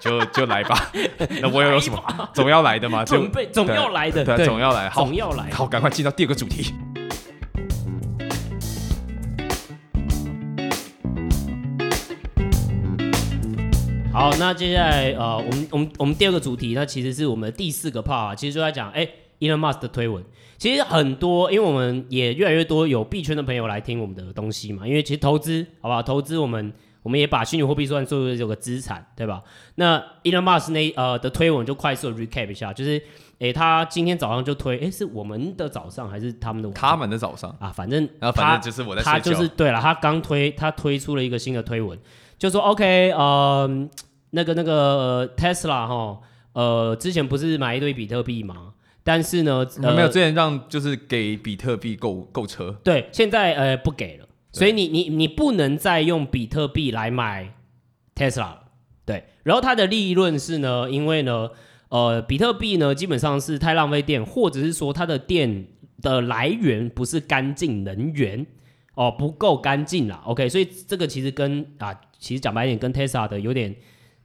就就来吧。<laughs> 那我又有什么？总要来的嘛，准备总要来的，对，总要来，总要来。好，赶快进到第二个主题。好，那接下来呃，我们我们我们第二个主题，那其实是我们的第四个 part，其实就在讲，哎，Elon Musk 的推文。其实很多，因为我们也越来越多有币圈的朋友来听我们的东西嘛，因为其实投资，好不好？投资我们。我们也把虚拟货币算作为这个资产，对吧？那 Elon Musk 那呃的推文就快速 recap 一下，就是诶，他今天早上就推，诶，是我们的早上还是他们的？他们的早上啊，反正然后反正就是我在。他就是对了，他刚推，他推出了一个新的推文，就说 OK，呃，那个那个 Tesla 哈，呃，之前不是买一堆比特币吗？但是呢，呃，没有之前让就是给比特币购购车，对，现在呃不给了。所以你你你不能再用比特币来买 Tesla，对。然后它的利润是呢，因为呢，呃，比特币呢基本上是太浪费电，或者是说它的电的来源不是干净能源哦，不够干净啦。OK，所以这个其实跟啊，其实讲白一点，跟 Tesla 的有点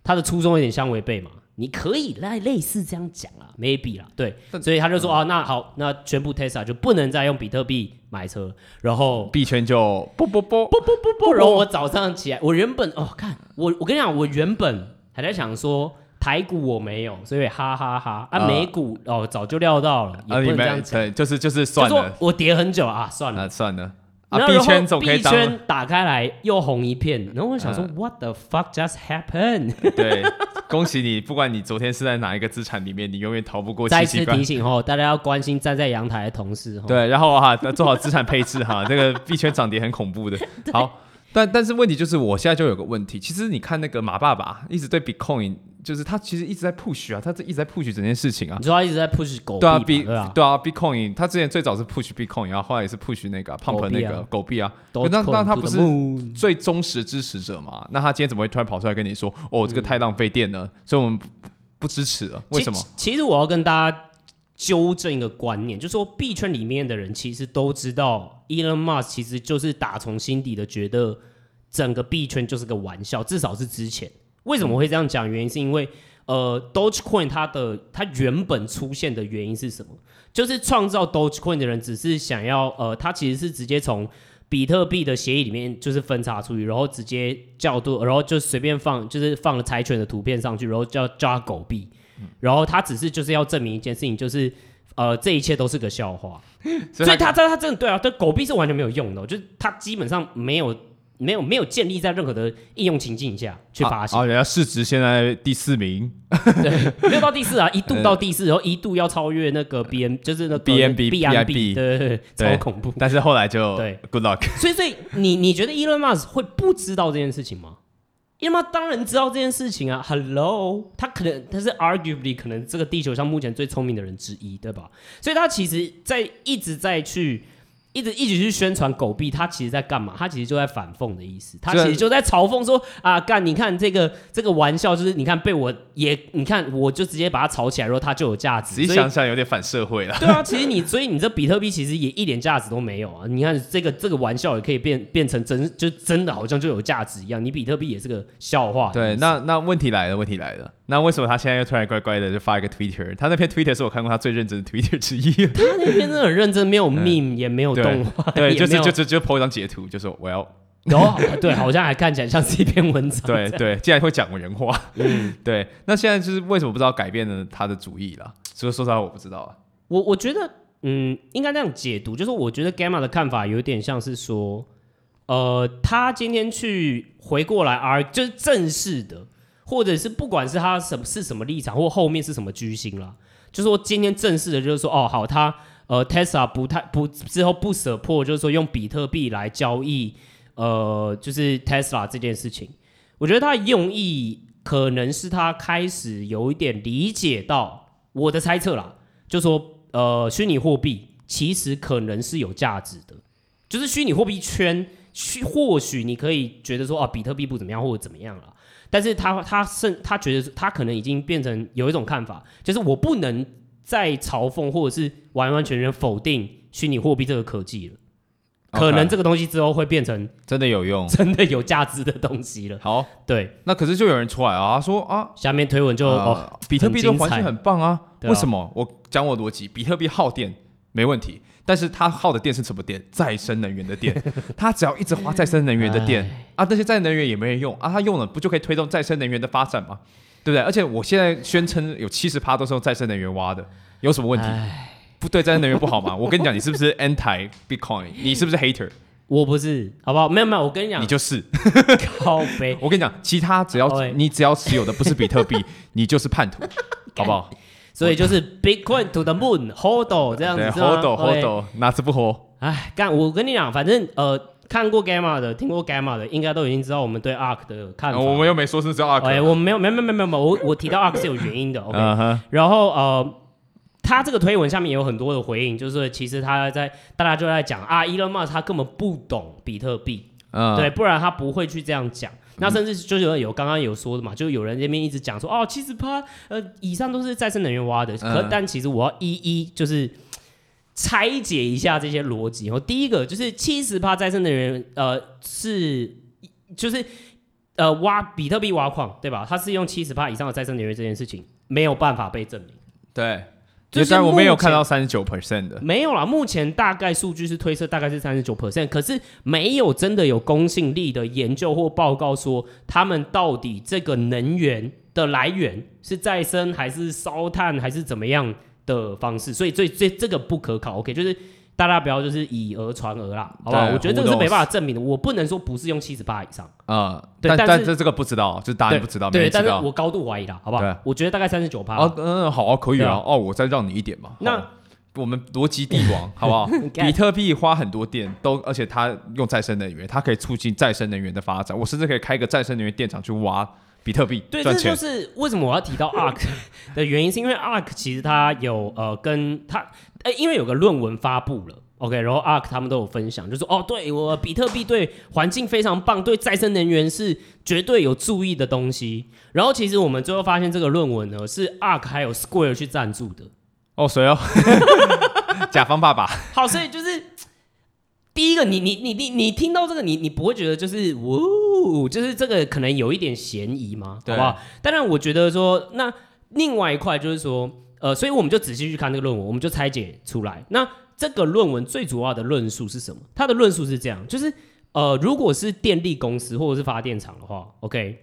它的初衷有点相违背嘛。你可以来类似这样讲啊，maybe 啦，对，所以他就说啊，那好，那全部 Tesla 就不能再用比特币买车，然后币圈就不不不不不不不，然后我早上起来，我原本哦，看我我跟你讲，我原本还在想说台股我没有，所以哈哈哈。啊，美股哦早就料到了，也不能这样讲，对，就是就是算了，我跌很久啊，算了。算了。然后币圈总可以圈打开来又红一片，然后我想说、嗯、，What the fuck just happened？<laughs> 对，恭喜你，不管你昨天是在哪一个资产里面，你永远逃不过。再次提醒哦，大家要关心站在阳台的同事。对，然后哈，做好资产配置哈，<laughs> 这个币圈涨跌很恐怖的。<laughs> 好，但但是问题就是，我现在就有个问题，其实你看那个马爸爸一直对 Bitcoin。就是他其实一直在 push 啊，他这一直在 push 整件事情啊。你说他一直在 push 狗币对啊，B 对啊，对啊，Bitcoin，他之前最早是 push Bitcoin，然后后来也是 push 那个 pump 那个狗币啊。那那他不是最忠实的支持者嘛？那他今天怎么会突然跑出来跟你说，哦，这个太浪费电了，所以我们不支持了？为什么？其实我要跟大家纠正一个观念，就是说币圈里面的人其实都知道，Elon Musk 其实就是打从心底的觉得整个币圈就是个玩笑，至少是之前。为什么会这样讲？原因是因为，呃，Dogecoin 它的它原本出现的原因是什么？就是创造 Dogecoin 的人只是想要，呃，他其实是直接从比特币的协议里面就是分叉出去，然后直接叫做，然后就随便放，就是放了柴犬的图片上去，然后叫叫狗币，然后他只是就是要证明一件事情，就是呃，这一切都是个笑话。<laughs> 所以他他他真的对啊，对狗币是完全没有用的，就是他基本上没有。没有没有建立在任何的应用情境下去发行。啊，人家市值现在第四名，<laughs> 对，没有到第四啊，<laughs> 一度到第四，然后一度要超越那个 B N，就是那个 B N B B I B，对对对，超恐怖。但是后来就对，Good luck。所以所以你你觉得 Elon Musk 会不知道这件事情吗因为他当然知道这件事情啊，Hello，他可能他是 arguably 可能这个地球上目前最聪明的人之一，对吧？所以他其实在一直在去。一直一直去宣传狗币，他其实在干嘛？他其实就在反讽的意思，他其实就在嘲讽说啊，干你看这个这个玩笑，就是你看被我也你看我就直接把它炒起来，然后它就有价值。仔细想想有点反社会了。对啊，其实你所以你这比特币其实也一点价值都没有啊。你看这个这个玩笑也可以变变成真，就真的好像就有价值一样。你比特币也是个笑话。对，那那问题来了，问题来了。那为什么他现在又突然乖乖的就发一个 Twitter？他那篇 Twitter 是我看过他最认真的 Twitter 之一。他那篇真的很认真，没有 meme，、嗯、也没有动画，对，<laughs> 就是就就就 po 一张截图，就说我要。然后对，好像还看起来像是一篇文章。对对，竟然会讲人话。嗯，<laughs> 对。那现在就是为什么不知道改变了他的主意了？所以说实话，我不知道啊。我我觉得，嗯，应该那样解读，就是我觉得 Gamma 的看法有点像是说，呃，他今天去回过来而就是正式的。或者是不管是他什么是什么立场，或后面是什么居心啦，就是说今天正式的，就是说哦好，他呃，Tesla 不太不之后不舍破，就是说用比特币来交易，呃，就是 Tesla 这件事情，我觉得他用意可能是他开始有一点理解到我的猜测啦，就说呃，虚拟货币其实可能是有价值的，就是虚拟货币圈，或许你可以觉得说啊，比特币不怎么样或者怎么样了。但是他他甚他觉得他可能已经变成有一种看法，就是我不能再嘲讽或者是完完全全否定虚拟货币这个科技了可能这个东西之后会变成真的有用、真的有价值的东西了。好，对，那可是就有人出来啊，说啊，下面推文就、呃、哦，比特币的环境很棒啊，啊为什么？我讲我逻辑，比特币耗电没问题。但是它耗的电是什么电？再生能源的电。<laughs> 它只要一直花再生能源的电啊，那些再生能源也没人用啊，它用了不就可以推动再生能源的发展吗？对不对？而且我现在宣称有七十趴都是用再生能源挖的，有什么问题？不对，再生能源不好吗？我跟你讲，你是不是 anti Bitcoin？你是不是 hater？我不是，好不好？没有没有，我跟你讲，你就是。靠北。我跟你讲，其他只要你只要持有的不是比特币，<laughs> 你就是叛徒，好不好？所以就是 Bitcoin to the moon，hold 这样子？hold hold，哪次不 hold？？哎，干！我跟你讲，反正呃，看过 Gamma 的，听过 Gamma 的，应该都已经知道我们对 Ark 的看法。我们又没说是叫 Ark。哎，我没有，没有没有没有没有，我我提到 Ark 是有原因的。OK。然后呃，他这个推文下面也有很多的回应，就是其实他在大家就在讲啊，Elon Musk 他根本不懂比特币，嗯，对，不然他不会去这样讲。那甚至就是有有刚刚有说的嘛，就有人这边一直讲说哦，七十趴呃以上都是再生能源挖的，可、嗯、但其实我要一一就是拆解一下这些逻辑。哦，第一个就是七十趴再生能源呃是就是呃挖比特币挖矿对吧？它是用七十趴以上的再生能源这件事情没有办法被证明。对。虽然我没有看到三十九 percent 的，没有啦。目前大概数据是推测大概是三十九 percent，可是没有真的有公信力的研究或报告说他们到底这个能源的来源是再生还是烧炭还是怎么样的方式，所以这这这个不可考。OK，就是。大家不要就是以讹传讹啦，好不好？我觉得这个是没办法证明的，我不能说不是用七十八以上啊。对，但但这这个不知道，就是答案不知道，对，但是我高度怀疑啦，好不好？我觉得大概三十九趴。哦，嗯，好啊，可以啊。哦，我再让你一点嘛。那我们逻辑帝王，<laughs> 好不好？比特币花很多电，都而且它用再生能源，它可以促进再生能源的发展。我甚至可以开个再生能源电厂去挖比特币，对，这就是为什么我要提到 ARK <laughs> 的原因，是因为 ARK 其实它有呃跟它。哎，因为有个论文发布了，OK，然后 ARK 他们都有分享，就说哦，对我比特币对环境非常棒，对再生能源是绝对有注意的东西。然后其实我们最后发现这个论文呢是 ARK 还有 Square 去赞助的。哦，谁哦？<laughs> 甲方爸爸。好，所以就是第一个，你你你你你听到这个，你你不会觉得就是呜，就是这个可能有一点嫌疑吗？对好不好？当然，我觉得说那另外一块就是说。呃，所以我们就仔细去看这个论文，我们就拆解出来。那这个论文最主要的论述是什么？它的论述是这样，就是呃，如果是电力公司或者是发电厂的话，OK，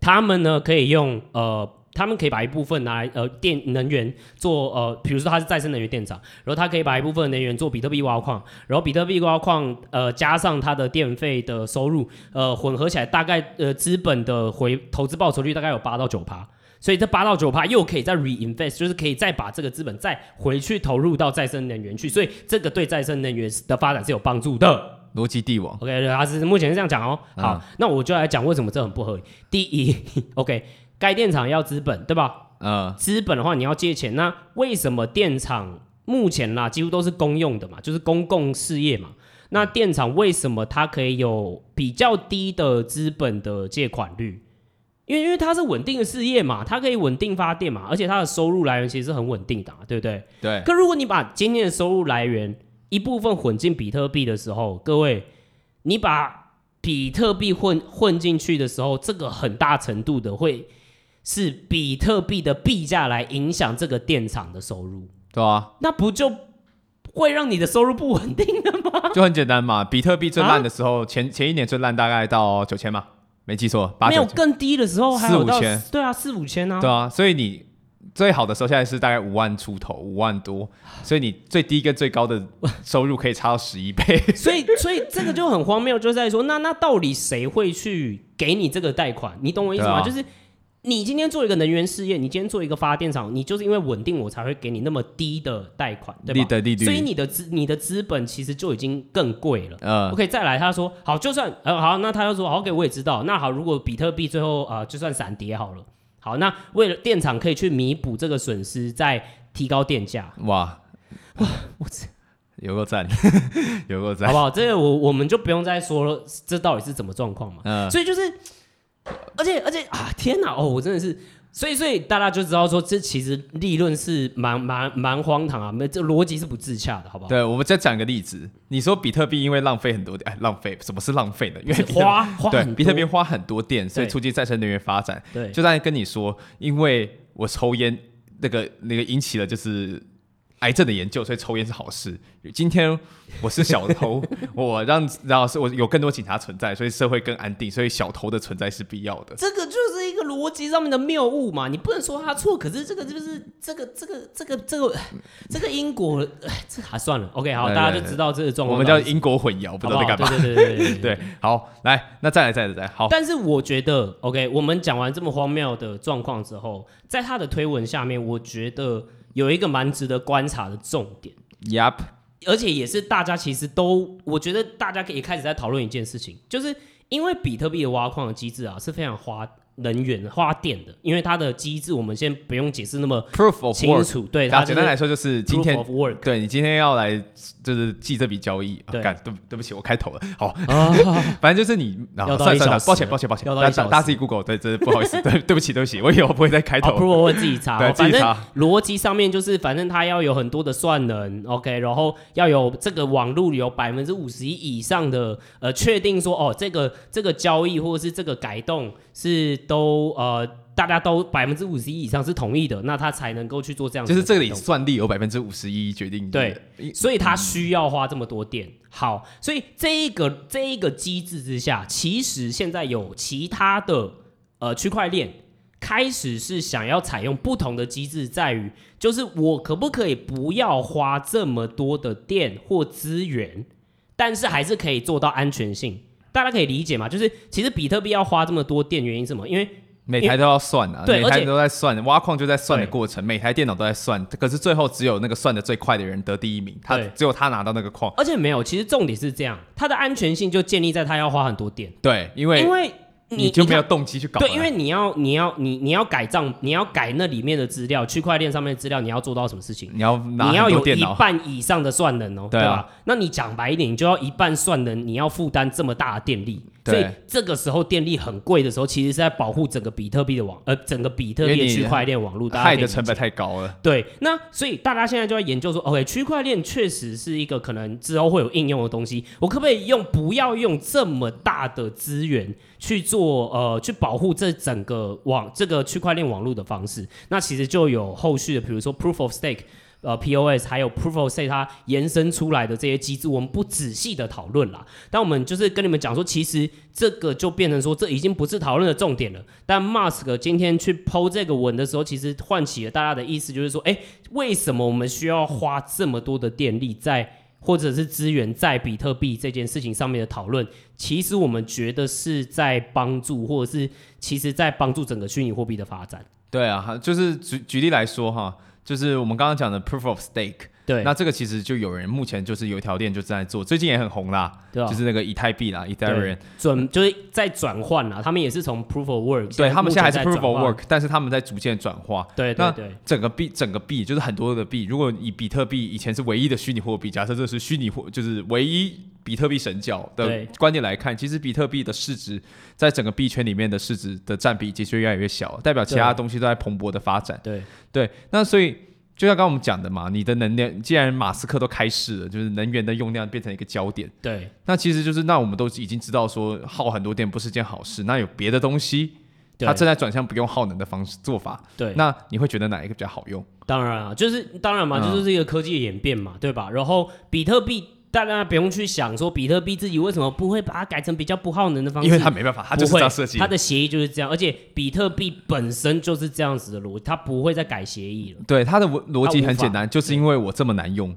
他们呢可以用呃，他们可以把一部分拿来呃电能源做呃，比如说它是再生能源电厂，然后它可以把一部分能源做比特币挖矿，然后比特币挖矿呃加上它的电费的收入呃混合起来，大概呃资本的回投资报酬率大概有八到九趴。所以这八到九趴又可以再 reinvest，就是可以再把这个资本再回去投入到再生能源去，所以这个对再生能源的发展是有帮助的。逻辑帝王，OK，他是目前是这样讲哦。好，嗯、那我就来讲为什么这很不合理。第一，<laughs> OK，该电厂要资本，对吧？呃，资本的话你要借钱，那为什么电厂目前啦几乎都是公用的嘛，就是公共事业嘛？那电厂为什么它可以有比较低的资本的借款率？因为因为它是稳定的事业嘛，它可以稳定发电嘛，而且它的收入来源其实是很稳定的，对不对？对。可如果你把今天的收入来源一部分混进比特币的时候，各位，你把比特币混混进去的时候，这个很大程度的会是比特币的币价来影响这个电厂的收入，对啊。那不就会让你的收入不稳定了吗？<laughs> 就很简单嘛，比特币最烂的时候，啊、前前一年最烂大概到九千嘛。没记错，没有更低的时候还有四五千，对啊，四五千啊，对啊，所以你最好的时候现在是大概五万出头，五万多，所以你最低跟最高的收入可以差到十一倍，<laughs> 所以所以这个就很荒谬，就在说那那到底谁会去给你这个贷款？你懂我意思吗？啊、就是你今天做一个能源事业，你今天做一个发电厂，你就是因为稳定，我才会给你那么低的贷款，对吧？利率，所以你的资你的资本其实就已经更贵了。嗯，OK，再来，他说好，就算呃好，那他又说好，OK，我也知道。那好，如果比特币最后啊、呃，就算闪跌好了，好，那为了电厂可以去弥补这个损失，再提高电价。哇哇，我这。有够赞，<laughs> 有够赞，好不好？这个我我们就不用再说了，这到底是怎么状况嘛？嗯，所以就是，而且而且啊，天哪！哦，我真的是，所以所以大家就知道说，这其实利润是蛮蛮蛮荒唐啊，没这逻辑是不自洽的，好不好？对，我们再讲一个例子，你说比特币因为浪费很多电，哎，浪费什么是浪费呢？因为花花对，比特币花很多电，所以促进再生能源发展。对，就在跟你说，因为我抽烟，那个那个引起了就是。癌症的研究，所以抽烟是好事。今天我是小偷，<laughs> 我让然后是我有更多警察存在，所以社会更安定，所以小偷的存在是必要的。这个就是一个逻辑上面的谬误嘛，你不能说他错，可是这个就是这个这个这个这个这个因果，这还算了。OK，好，大家就知道这个状况。我们叫因果混淆，不知道在干嘛。对对对对对，好，来，那再来再来再来。好，但是我觉得 OK，我们讲完这么荒谬的状况之后，在他的推文下面，我觉得。有一个蛮值得观察的重点，Yep，而且也是大家其实都，我觉得大家可以开始在讨论一件事情，就是因为比特币的挖矿的机制啊是非常花。能源花电的，因为它的机制我们先不用解释那么清楚。对，它简单来说就是今天对你今天要来就是记这笔交易。对，对对不起，我开头了。<laughs> 好，<laughs> 反正就是你，算算了，抱歉抱歉抱歉，大家自己 Google。对，这不好意思，<laughs> 对对不起对不起，我以后不会再开头。Proof 自己查，对，自己查。逻辑上面就是，反正它要有很多的算能，OK，然后要有这个网络有百分之五十一以上的呃确定说哦，这个这个交易或者是这个改动是。都呃，大家都百分之五十一以上是同意的，那他才能够去做这样。就是这里算力有百分之五十一决定。对，所以他需要花这么多电。好，所以这一个这一个机制之下，其实现在有其他的呃区块链开始是想要采用不同的机制，在于就是我可不可以不要花这么多的电或资源，但是还是可以做到安全性。大家可以理解嘛？就是其实比特币要花这么多电，原因是什么？因为每台都要算啊，对，每台都在算，挖矿就在算的过程，每台电脑都在算，可是最后只有那个算的最快的人得第一名，他只有他拿到那个矿。而且没有，其实重点是这样，它的安全性就建立在它要花很多电。对，因为因为。你就没有动机去搞？对，因为你要你要你你要改账，你要改那里面的资料，区块链上面的资料，你要做到什么事情？你要你要有一半以上的算能哦，对吧？那你讲白一点，你就要一半算能，你要负担这么大的电力，所以这个时候电力很贵的时候，其实是在保护整个比特币的网，呃，整个比特币区块链网络，害的成本太高了。对，那所以大家现在就在研究说，OK，区块链确实是一个可能之后会有应用的东西，我可不可以用不要用这么大的资源？去做呃，去保护这整个网这个区块链网络的方式，那其实就有后续的，比如说 Proof of Stake，呃，POS，还有 Proof of Stake 它延伸出来的这些机制，我们不仔细的讨论啦。但我们就是跟你们讲说，其实这个就变成说，这已经不是讨论的重点了。但 Musk 今天去 PO 这个文的时候，其实唤起了大家的意思，就是说，哎，为什么我们需要花这么多的电力在？或者是资源在比特币这件事情上面的讨论，其实我们觉得是在帮助，或者是其实在帮助整个虚拟货币的发展。对啊，就是举举例来说哈，就是我们刚刚讲的 Proof of Stake。对，那这个其实就有人目前就是有一条链就正在做，最近也很红啦，对啊，就是那个以太币啦，Ethereum 转就是在转换啦，他们也是从 Proof of Work，对他们现在还是 Proof of Work，但是他们在逐渐转化。对对对，那整个币整个币就是很多的币，如果以比特币以前是唯一的虚拟货币，假设这是虚拟货，就是唯一比特币神教的观点来看，其实比特币的市值在整个币圈里面的市值的占比其实越来越小，代表其他东西都在蓬勃的发展。对对，那所以。就像刚刚我们讲的嘛，你的能量，既然马斯克都开始了，就是能源的用量变成一个焦点。对，那其实就是那我们都已经知道说耗很多电不是件好事，那有别的东西，它正在转向不用耗能的方式做法。对，那你会觉得哪一个比较好用？当然啊，就是当然嘛，就是这个科技的演变嘛，嗯、对吧？然后比特币。大家不用去想说比特币自己为什么不会把它改成比较不耗能的方式，因为它没办法，它就是这样设计，它的协议就是这样，而且比特币本身就是这样子的逻辑，它不会再改协议了。对，它的逻辑很简单，就是因为我这么难用，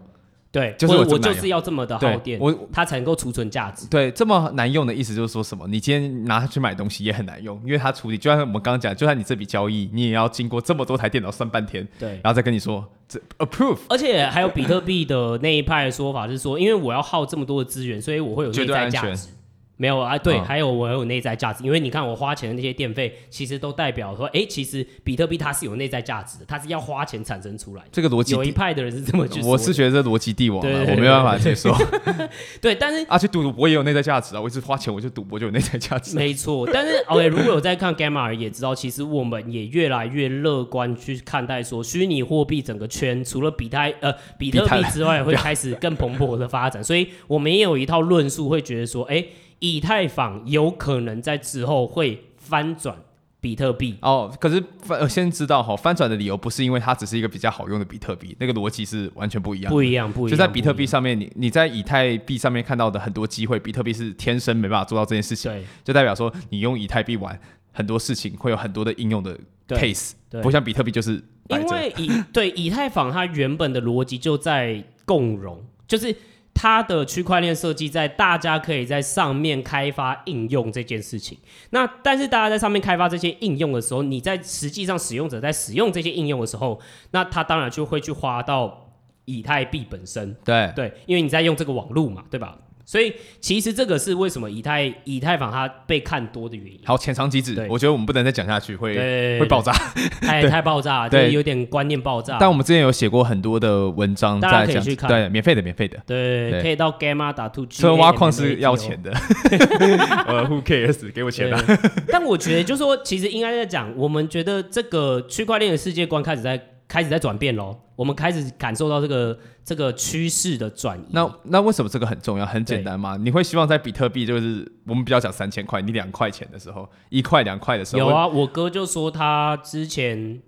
对，就是我，我就是要这么的耗电，我它才能够储存价值。对，这么难用的意思就是说什么？你今天拿它去买东西也很难用，因为它处理，就像我们刚刚讲，就算你这笔交易，你也要经过这么多台电脑算半天，对，然后再跟你说这 approve。而且还有比特币的那一派的说法是说，因为我要耗这么多的资源，所以我会有内在价值。没有啊，对，嗯、还有我有内在价值，因为你看我花钱的那些电费，其实都代表说，哎，其实比特币它是有内在价值的，它是要花钱产生出来的。这个逻辑，有一派的人是这么觉得。我是觉得这逻辑帝王、啊，对对对对我没办法接受。<laughs> 对，但是 <laughs> 而且赌博也有内在价值啊，我一直花钱，我就赌博就有内在价值。没错，但是 OK，如果有在看 Gamma 也知道，其实我们也越来越乐观去看待说，虚拟货币整个圈除了比特呃比特币之外，会开始更蓬勃的发展，所以我们也有一套论述，会觉得说，哎。以太坊有可能在之后会翻转比特币哦，可是翻先知道哈，翻转的理由不是因为它只是一个比较好用的比特币，那个逻辑是完全不一样，不一样，不一样。就在比特币上面，你你在以太币上面看到的很多机会，比特币是天生没办法做到这件事情，对，就代表说你用以太币玩很多事情会有很多的应用的 case，对，不像比特币就是因为以对以太坊它原本的逻辑就在共融，就是。它的区块链设计在大家可以在上面开发应用这件事情，那但是大家在上面开发这些应用的时候，你在实际上使用者在使用这些应用的时候，那他当然就会去花到以太币本身，对。对，因为你在用这个网络嘛，对吧？所以其实这个是为什么以太以太坊它被看多的原因。好，浅尝即止。我觉得我们不能再讲下去，会会爆炸，太 <laughs> 太爆炸，对，有点观念爆炸。但我们之前有写过很多的文章，大家可以去看，对，免费的，免费的，对，对可以到 Gamma 打 two G。车挖矿是要钱的，<laughs> 呃，Who cares？给我钱吧。但我觉得，就是说，其实应该在讲，我们觉得这个区块链的世界观开始在开始在转变喽。我们开始感受到这个这个趋势的转移。那那为什么这个很重要？很简单嘛，你会希望在比特币就是我们比较讲三千块，你两块钱的时候，一块两块的时候。有啊，我哥就说他之前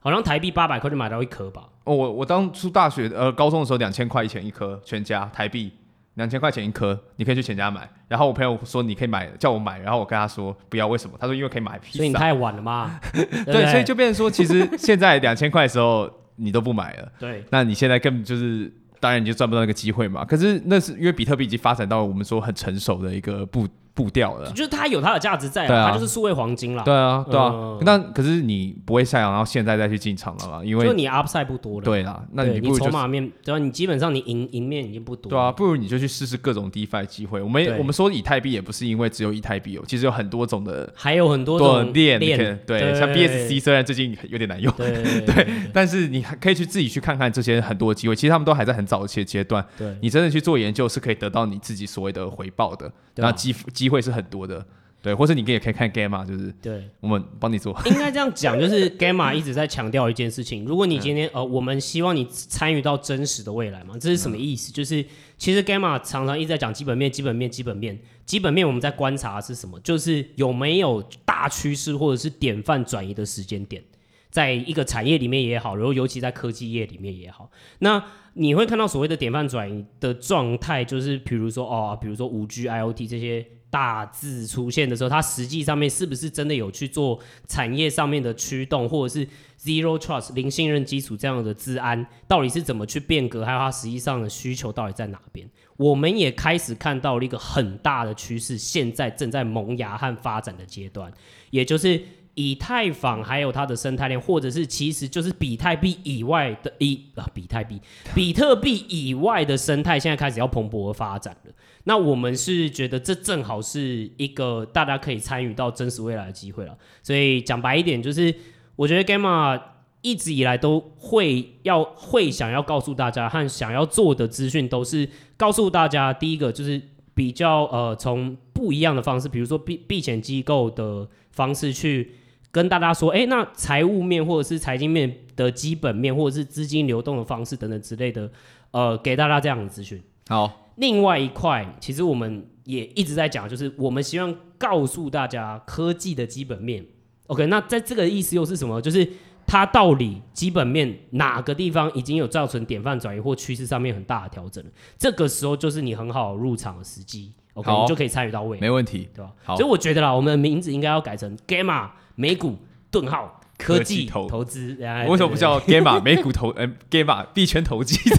好像台币八百块就买到一颗吧。哦，我我当初大学呃高中的时候两千块钱一颗，全家台币两千块钱一颗，你可以去全家买。然后我朋友说你可以买，叫我买，然后我跟他说不要，为什么？他说因为可以买披萨。所以你太晚了嘛？<laughs> 对，对，所以就变成说，其实现在两千块的时候。你都不买了，对，那你现在根本就是，当然你就赚不到那个机会嘛。可是那是因为比特币已经发展到我们说很成熟的一个步。步调了，就是它有它的价值在，它就是数位黄金了。对啊，对啊。那可是你不会下扬，然后现在再去进场了嘛？因为就你 upside 不多了。对啦，那你不如筹码面，对啊，你基本上你赢赢面已经不多。对啊，不如你就去试试各种 DeFi 机会。我们我们说以太币也不是因为只有以太币有，其实有很多种的，还有很多种链链。对，像 BSC 虽然最近有点难用，对，<laughs> 但是你还可以去自己去看看这些很多机会。其实他们都还在很早期的阶段。对，你真的去做研究是可以得到你自己所谓的回报的。那机机会是很多的。对，或者你也可以看 Gamma，就是对，我们帮你做。<laughs> 应该这样讲，就是 Gamma 一直在强调一件事情。如果你今天呃，我们希望你参与到真实的未来嘛，这是什么意思？嗯、就是其实 Gamma 常常一直在讲基本面，基本面，基本面，基本面。我们在观察的是什么？就是有没有大趋势或者是典范转移的时间点，在一个产业里面也好，然后尤其在科技业里面也好，那你会看到所谓的典范转移的状态，就是比如说哦，比如说五 G、IoT 这些。大字出现的时候，它实际上面是不是真的有去做产业上面的驱动，或者是 zero trust 零信任基础这样的治安，到底是怎么去变革，还有它实际上的需求到底在哪边？我们也开始看到了一个很大的趋势，现在正在萌芽和发展的阶段，也就是以太坊还有它的生态链，或者是其实就是比特币以外的一啊，比特币、比特币以外的生态，现在开始要蓬勃发展了。那我们是觉得这正好是一个大家可以参与到真实未来的机会了，所以讲白一点，就是我觉得 Gamma 一直以来都会要会想要告诉大家和想要做的资讯，都是告诉大家，第一个就是比较呃从不一样的方式，比如说避避险机构的方式去跟大家说，哎，那财务面或者是财经面的基本面，或者是资金流动的方式等等之类的，呃，给大家这样的资讯。好。另外一块，其实我们也一直在讲，就是我们希望告诉大家科技的基本面。OK，那在这个意思又是什么？就是它到底基本面哪个地方已经有造成典范转移或趋势上面很大的调整了？这个时候就是你很好入场的时机。OK，你就可以参与到位，没问题，对吧？好，所以我觉得啦，我们的名字应该要改成 Gamma 美股顿号科技投资。投资为什么不叫 Gamma <laughs> 美股投？呃，Gamma 币圈投机？<laughs>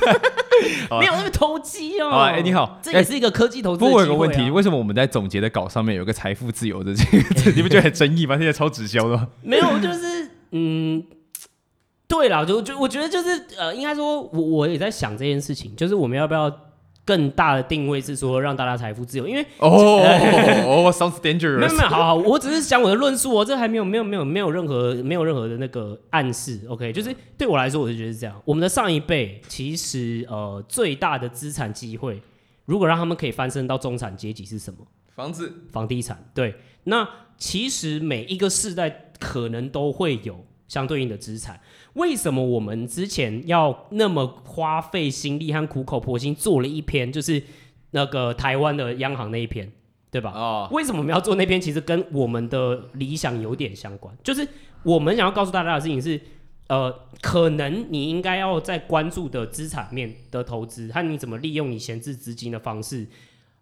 没有那个投机哦。哎，你好，这也是一个科技投资。不过我有个问题，为什么我们在总结的稿上面有个财富自由的这个？<laughs> 你不觉得很争议吗？现在超直销的。没有，就是嗯，对了，就就我觉得就是呃，应该说，我我也在想这件事情，就是我们要不要。更大的定位是说 <laughs> 让大家财富自由，因为哦 <laughs> 哦，sounds dangerous。没有没有，好好，我只是讲我的论述哦，这还没有没有没有没有任何没有任何的那个暗示，OK，就是对我来说，我就觉得是这样。我们的上一辈其实呃最大的资产机会，如果让他们可以翻身到中产阶级是什么？房子、房地产。对，那其实每一个世代可能都会有相对应的资产。为什么我们之前要那么花费心力和苦口婆心做了一篇，就是那个台湾的央行那一篇，对吧？哦。为什么我们要做那篇？其实跟我们的理想有点相关，就是我们想要告诉大家的事情是，呃，可能你应该要在关注的资产面的投资和你怎么利用你闲置资金的方式，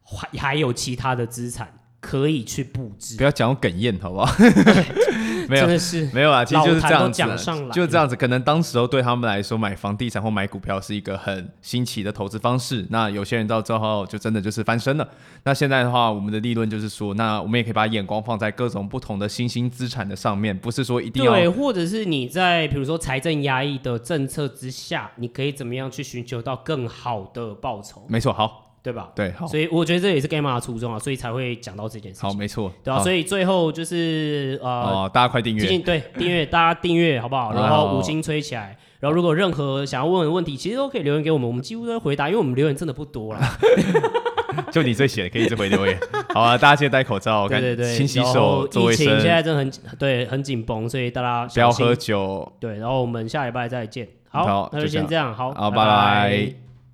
还还有其他的资产。可以去布置，不要讲我哽咽，好不好？<laughs> 没有，真的是没有啊，其实就是这样子，上就是这样子。可能当时候对他们来说，买房地产或买股票是一个很新奇的投资方式。那有些人到之后就真的就是翻身了。那现在的话，我们的利润就是说，那我们也可以把眼光放在各种不同的新兴资产的上面，不是说一定要对，或者是你在比如说财政压抑的政策之下，你可以怎么样去寻求到更好的报酬？没错，好。对吧？对，好，所以我觉得这也是 Gamma 的初衷啊，所以才会讲到这件事情。好，没错，对啊，所以最后就是呃、哦，大家快订阅，对，<laughs> 订阅，大家订阅好不好？然后五星吹起来，然后如果任何想要问的问题，其实都可以留言给我们，我们几乎都会回答，因为我们留言真的不多啦。<laughs> 就你最写的，可以一直回留言。<laughs> 好啊，大家记得戴口罩，对对对，勤洗手，做卫生。疫情现在真的很对，很紧绷，所以大家不要喝酒。对，然后我们下礼拜再见。好，好，那就先这样，好，好，拜拜。